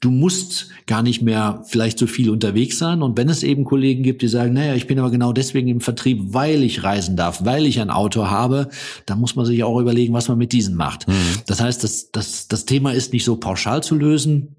Du musst gar nicht mehr vielleicht so viel unterwegs sein. Und wenn es eben Kollegen gibt, die sagen, naja, ich bin aber genau deswegen im Vertrieb, weil ich reisen darf, weil ich ein Auto habe, dann muss man sich auch überlegen, was man mit diesen macht. Mhm. Das heißt, das, das, das Thema ist nicht so pauschal zu lösen.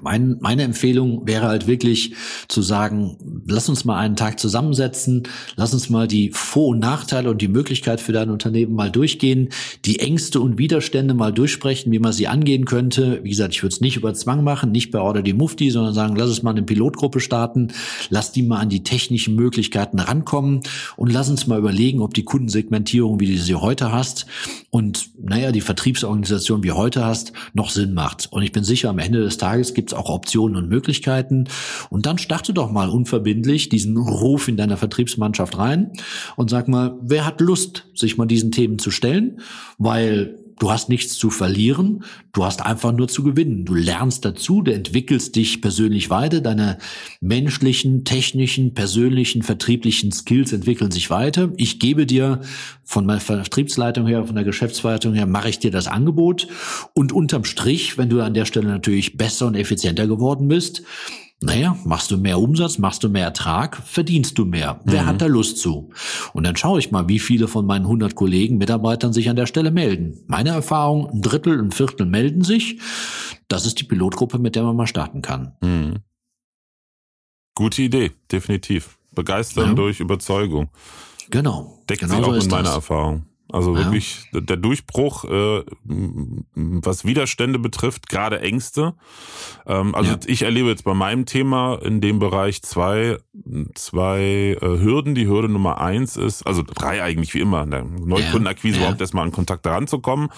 Mein, meine Empfehlung wäre halt wirklich zu sagen, lass uns mal einen Tag zusammensetzen, lass uns mal die Vor- und Nachteile und die Möglichkeit für dein Unternehmen mal durchgehen, die Ängste und Widerstände mal durchsprechen, wie man sie angehen könnte. Wie gesagt, ich würde es nicht über Zwang machen, nicht bei Order die Mufti, sondern sagen, lass es mal eine Pilotgruppe starten, lass die mal an die technischen Möglichkeiten rankommen und lass uns mal überlegen, ob die Kundensegmentierung, wie du sie heute hast und naja, die Vertriebsorganisation, wie heute hast, noch Sinn macht. Und ich bin sicher, am Ende des Tages gibt es auch Optionen und Möglichkeiten. Und dann starte doch mal unverbindlich diesen Ruf in deiner Vertriebsmannschaft rein und sag mal, wer hat Lust, sich mal diesen Themen zu stellen? Weil du hast nichts zu verlieren, du hast einfach nur zu gewinnen. Du lernst dazu, du entwickelst dich persönlich weiter, deine menschlichen, technischen, persönlichen, vertrieblichen Skills entwickeln sich weiter. Ich gebe dir von meiner Vertriebsleitung her, von der Geschäftsleitung her, mache ich dir das Angebot und unterm Strich, wenn du an der Stelle natürlich besser und effizienter geworden bist, naja, machst du mehr Umsatz, machst du mehr Ertrag, verdienst du mehr. Wer mhm. hat da Lust zu? Und dann schaue ich mal, wie viele von meinen 100 Kollegen, Mitarbeitern sich an der Stelle melden. Meine Erfahrung, ein Drittel, ein Viertel melden sich. Das ist die Pilotgruppe, mit der man mal starten kann. Mhm. Gute Idee, definitiv. Begeistern ja. durch Überzeugung. Genau. Deckt genau sich auch so in meiner das. Erfahrung. Also wirklich ja. der Durchbruch, äh, was Widerstände betrifft, gerade Ängste. Ähm, also ja. ich erlebe jetzt bei meinem Thema in dem Bereich zwei, zwei äh, Hürden. Die Hürde Nummer eins ist, also drei eigentlich wie immer, in der Neukundenakquise ja. überhaupt erstmal an Kontakte ranzukommen.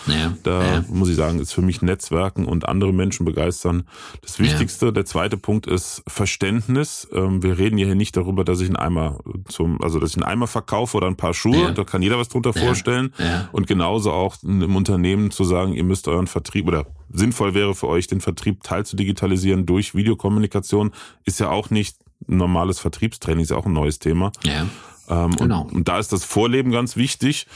Da muss ich sagen, ist für mich Netzwerken und andere Menschen begeistern das Wichtigste. Der zweite Punkt ist Verständnis. Ähm, wir reden hier nicht darüber, dass ich einen Eimer zum, also dass ich einen Eimer verkaufe oder ein paar Schuhe. Da kann jeder was drunter vorstellen stellen. Ja. Und genauso auch im Unternehmen zu sagen, ihr müsst euren Vertrieb oder sinnvoll wäre für euch, den Vertrieb teil zu digitalisieren durch Videokommunikation, ist ja auch nicht ein normales Vertriebstraining, ist ja auch ein neues Thema. Ja. Ähm, genau. Und, und da ist das Vorleben ganz wichtig.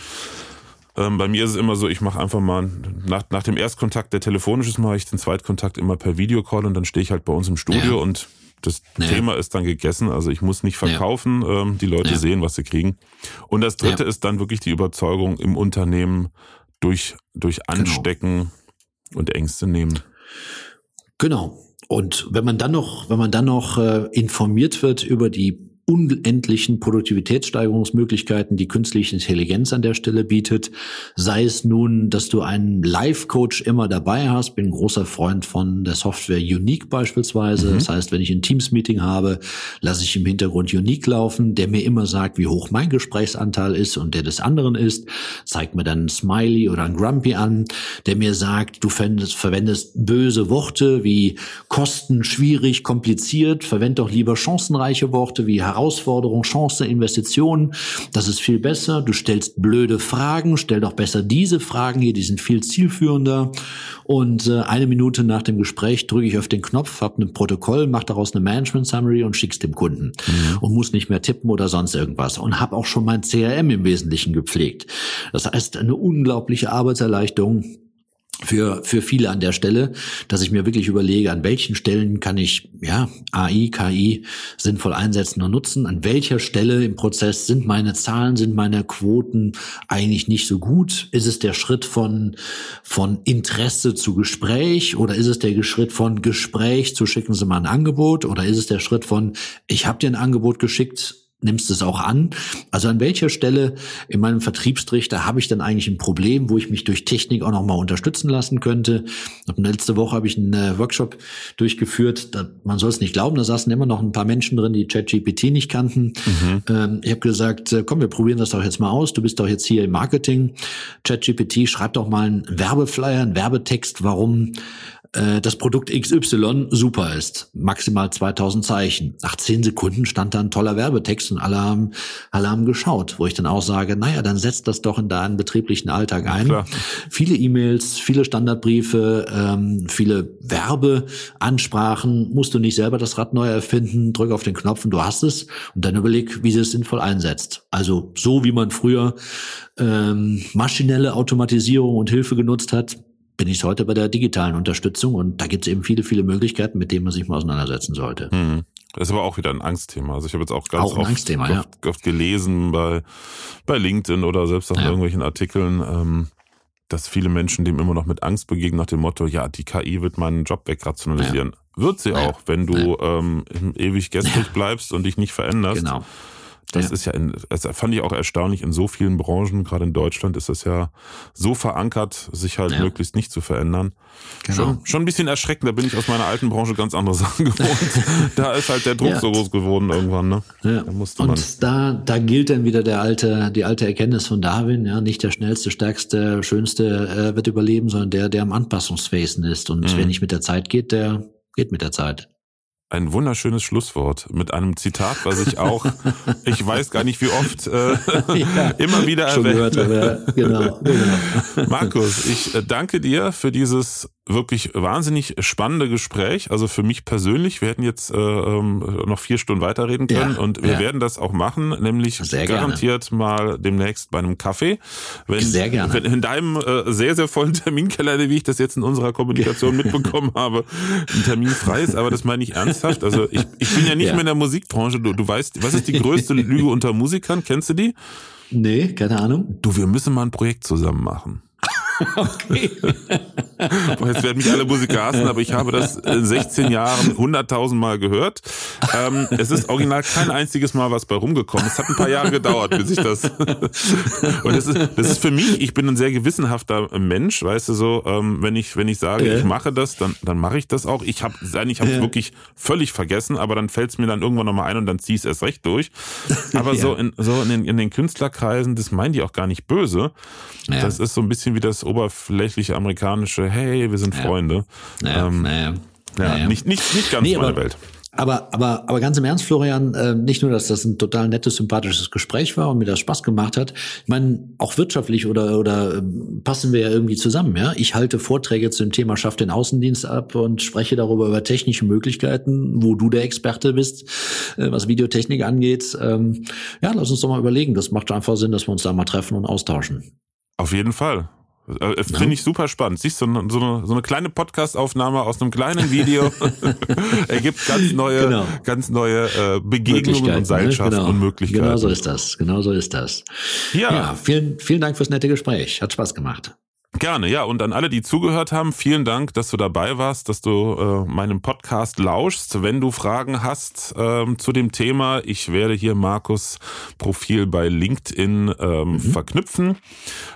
Ähm, bei mir ist es immer so, ich mache einfach mal nach, nach dem Erstkontakt, der telefonisch ist, mache ich den Zweitkontakt immer per Videocall und dann stehe ich halt bei uns im Studio ja. und das ja. Thema ist dann gegessen. Also ich muss nicht verkaufen. Ja. Ähm, die Leute ja. sehen, was sie kriegen. Und das dritte ist dann wirklich die Überzeugung im Unternehmen durch, durch genau. Anstecken genau. und Ängste nehmen. Genau. Und wenn man dann noch, wenn man dann noch äh, informiert wird über die unendlichen Produktivitätssteigerungsmöglichkeiten, die künstliche Intelligenz an der Stelle bietet. Sei es nun, dass du einen Live-Coach immer dabei hast. Bin ein großer Freund von der Software Unique beispielsweise. Mhm. Das heißt, wenn ich ein Teams-Meeting habe, lasse ich im Hintergrund Unique laufen, der mir immer sagt, wie hoch mein Gesprächsanteil ist und der des anderen ist. Zeigt mir dann ein Smiley oder ein Grumpy an, der mir sagt, du verwendest, verwendest böse Worte wie Kosten, schwierig, kompliziert. Verwend doch lieber chancenreiche Worte wie heraus Herausforderung, Chance, Investition. Das ist viel besser. Du stellst blöde Fragen, stell doch besser diese Fragen hier, die sind viel zielführender. Und äh, eine Minute nach dem Gespräch drücke ich auf den Knopf, habe ein Protokoll, mache daraus eine Management Summary und schick's dem Kunden mhm. und muss nicht mehr tippen oder sonst irgendwas und habe auch schon mein CRM im Wesentlichen gepflegt. Das heißt, eine unglaubliche Arbeitserleichterung für, für viele an der Stelle, dass ich mir wirklich überlege, an welchen Stellen kann ich ja, AI, KI sinnvoll einsetzen und nutzen, an welcher Stelle im Prozess sind meine Zahlen, sind meine Quoten eigentlich nicht so gut? Ist es der Schritt von, von Interesse zu Gespräch oder ist es der Schritt von Gespräch zu schicken Sie mal ein Angebot oder ist es der Schritt von ich habe dir ein Angebot geschickt, nimmst es auch an? Also an welcher Stelle in meinem Vertriebstrichter habe ich dann eigentlich ein Problem, wo ich mich durch Technik auch nochmal unterstützen lassen könnte? Und letzte Woche habe ich einen äh, Workshop durchgeführt, da, man soll es nicht glauben, da saßen immer noch ein paar Menschen drin, die ChatGPT nicht kannten. Mhm. Ähm, ich habe gesagt, äh, komm, wir probieren das doch jetzt mal aus. Du bist doch jetzt hier im Marketing. ChatGPT, schreib doch mal einen Werbeflyer, einen Werbetext, warum äh, das Produkt XY super ist. Maximal 2000 Zeichen. Nach 10 Sekunden stand da ein toller Werbetext und alle haben, alle haben geschaut, wo ich dann auch sage, naja, dann setzt das doch in deinen betrieblichen Alltag ein. Ja, viele E-Mails, viele Standardbriefe, ähm, viele Werbeansprachen, musst du nicht selber das Rad neu erfinden, drück auf den Knopf und du hast es und dann überleg, wie sie es sinnvoll einsetzt. Also so wie man früher ähm, maschinelle Automatisierung und Hilfe genutzt hat, bin ich heute bei der digitalen Unterstützung und da gibt es eben viele, viele Möglichkeiten, mit denen man sich mal auseinandersetzen sollte. Mhm. Das ist aber auch wieder ein Angstthema. Also ich habe jetzt auch ganz auch oft, oft, ja. oft, gelesen bei, bei LinkedIn oder selbst auch in irgendwelchen Artikeln, ähm, dass viele Menschen dem immer noch mit Angst begegnen nach dem Motto, ja, die KI wird meinen Job wegrationalisieren. Ja. Wird sie auch, wenn du ähm, ewig gestrig bleibst und dich nicht veränderst. Genau. Das ja. ist ja, in, das fand ich auch erstaunlich, in so vielen Branchen, gerade in Deutschland, ist das ja so verankert, sich halt ja. möglichst nicht zu verändern. Genau. Schon, schon ein bisschen erschreckend, da bin ich aus meiner alten Branche ganz andere Sachen gewohnt. da ist halt der Druck ja. so groß geworden irgendwann, ne? Ja. Da musste man Und da, da gilt dann wieder der alte, die alte Erkenntnis von Darwin, ja, nicht der schnellste, stärkste, schönste äh, wird überleben, sondern der, der am anpassungsfähigsten ist. Und mhm. wer nicht mit der Zeit geht, der geht mit der Zeit ein wunderschönes Schlusswort mit einem Zitat, was ich auch, ich weiß gar nicht wie oft, äh, ja, immer wieder erwähne. Aber, genau, genau. Markus, ich äh, danke dir für dieses wirklich wahnsinnig spannende Gespräch. Also für mich persönlich, wir hätten jetzt äh, ähm, noch vier Stunden weiterreden können ja, und wir ja. werden das auch machen, nämlich sehr garantiert gerne. mal demnächst bei einem Kaffee. Wenn, sehr gerne. Wenn in deinem äh, sehr, sehr vollen Terminkalender, wie ich das jetzt in unserer Kommunikation mitbekommen habe, ein Termin frei ist, aber das meine ich ernsthaft. Also ich, ich bin ja nicht ja. mehr in der Musikbranche. Du, du weißt, was ist die größte Lüge unter Musikern? Kennst du die? Nee, keine Ahnung. Du, wir müssen mal ein Projekt zusammen machen. Okay. Jetzt werden mich alle Musiker hassen, aber ich habe das in 16 Jahren 100.000 Mal gehört. Ähm, es ist original kein einziges Mal was bei rumgekommen. Es hat ein paar Jahre gedauert, bis ich das. Und das ist, das ist für mich, ich bin ein sehr gewissenhafter Mensch, weißt du so, ähm, wenn ich, wenn ich sage, ja. ich mache das, dann, dann mache ich das auch. Ich habe ich habe ja. wirklich völlig vergessen, aber dann fällt es mir dann irgendwann nochmal ein und dann ziehe ich es erst recht durch. Aber ja. so in, so in den, in den Künstlerkreisen, das meinen die auch gar nicht böse. Das ist so ein bisschen wie das oberflächliche amerikanische, hey, wir sind Freunde. Naja, ähm, naja, ja, Nicht, nicht, nicht ganz nee, meine aber, Welt. Aber, aber, aber ganz im Ernst, Florian, äh, nicht nur, dass das ein total nettes, sympathisches Gespräch war und mir das Spaß gemacht hat. Ich meine, auch wirtschaftlich oder, oder äh, passen wir ja irgendwie zusammen. Ja, ich halte Vorträge zum Thema Schaff den Außendienst ab und spreche darüber über technische Möglichkeiten, wo du der Experte bist, äh, was Videotechnik angeht. Ähm, ja, lass uns doch mal überlegen. Das macht einfach Sinn, dass wir uns da mal treffen und austauschen. Auf jeden Fall. Äh, Finde ja. ich super spannend. Siehst du, so, so, eine, so eine kleine Podcast-Aufnahme aus einem kleinen Video ergibt ganz neue, genau. ganz neue äh, Begegnungen und Seilschaften ne? genau. und Möglichkeiten. Genau so ist das. Genau so ist das. Ja. ja. Vielen, vielen Dank fürs nette Gespräch. Hat Spaß gemacht. Gerne, ja. Und an alle, die zugehört haben, vielen Dank, dass du dabei warst, dass du äh, meinem Podcast lauschst. Wenn du Fragen hast ähm, zu dem Thema, ich werde hier Markus Profil bei LinkedIn ähm, mhm. verknüpfen.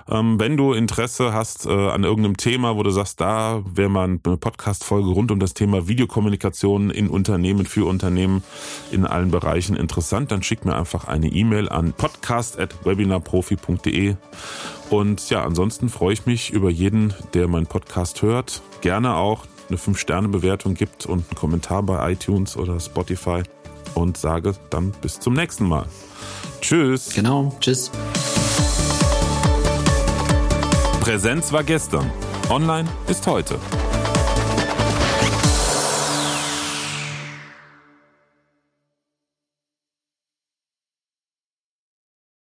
Ähm, wenn du Interesse hast äh, an irgendeinem Thema, wo du sagst, da wäre mal eine Podcast-Folge rund um das Thema Videokommunikation in Unternehmen, für Unternehmen in allen Bereichen interessant, dann schick mir einfach eine E-Mail an podcast.webinarprofi.de und ja, ansonsten freue ich mich über jeden, der meinen Podcast hört. Gerne auch eine 5-Sterne-Bewertung gibt und einen Kommentar bei iTunes oder Spotify. Und sage dann bis zum nächsten Mal. Tschüss. Genau, tschüss. Präsenz war gestern. Online ist heute.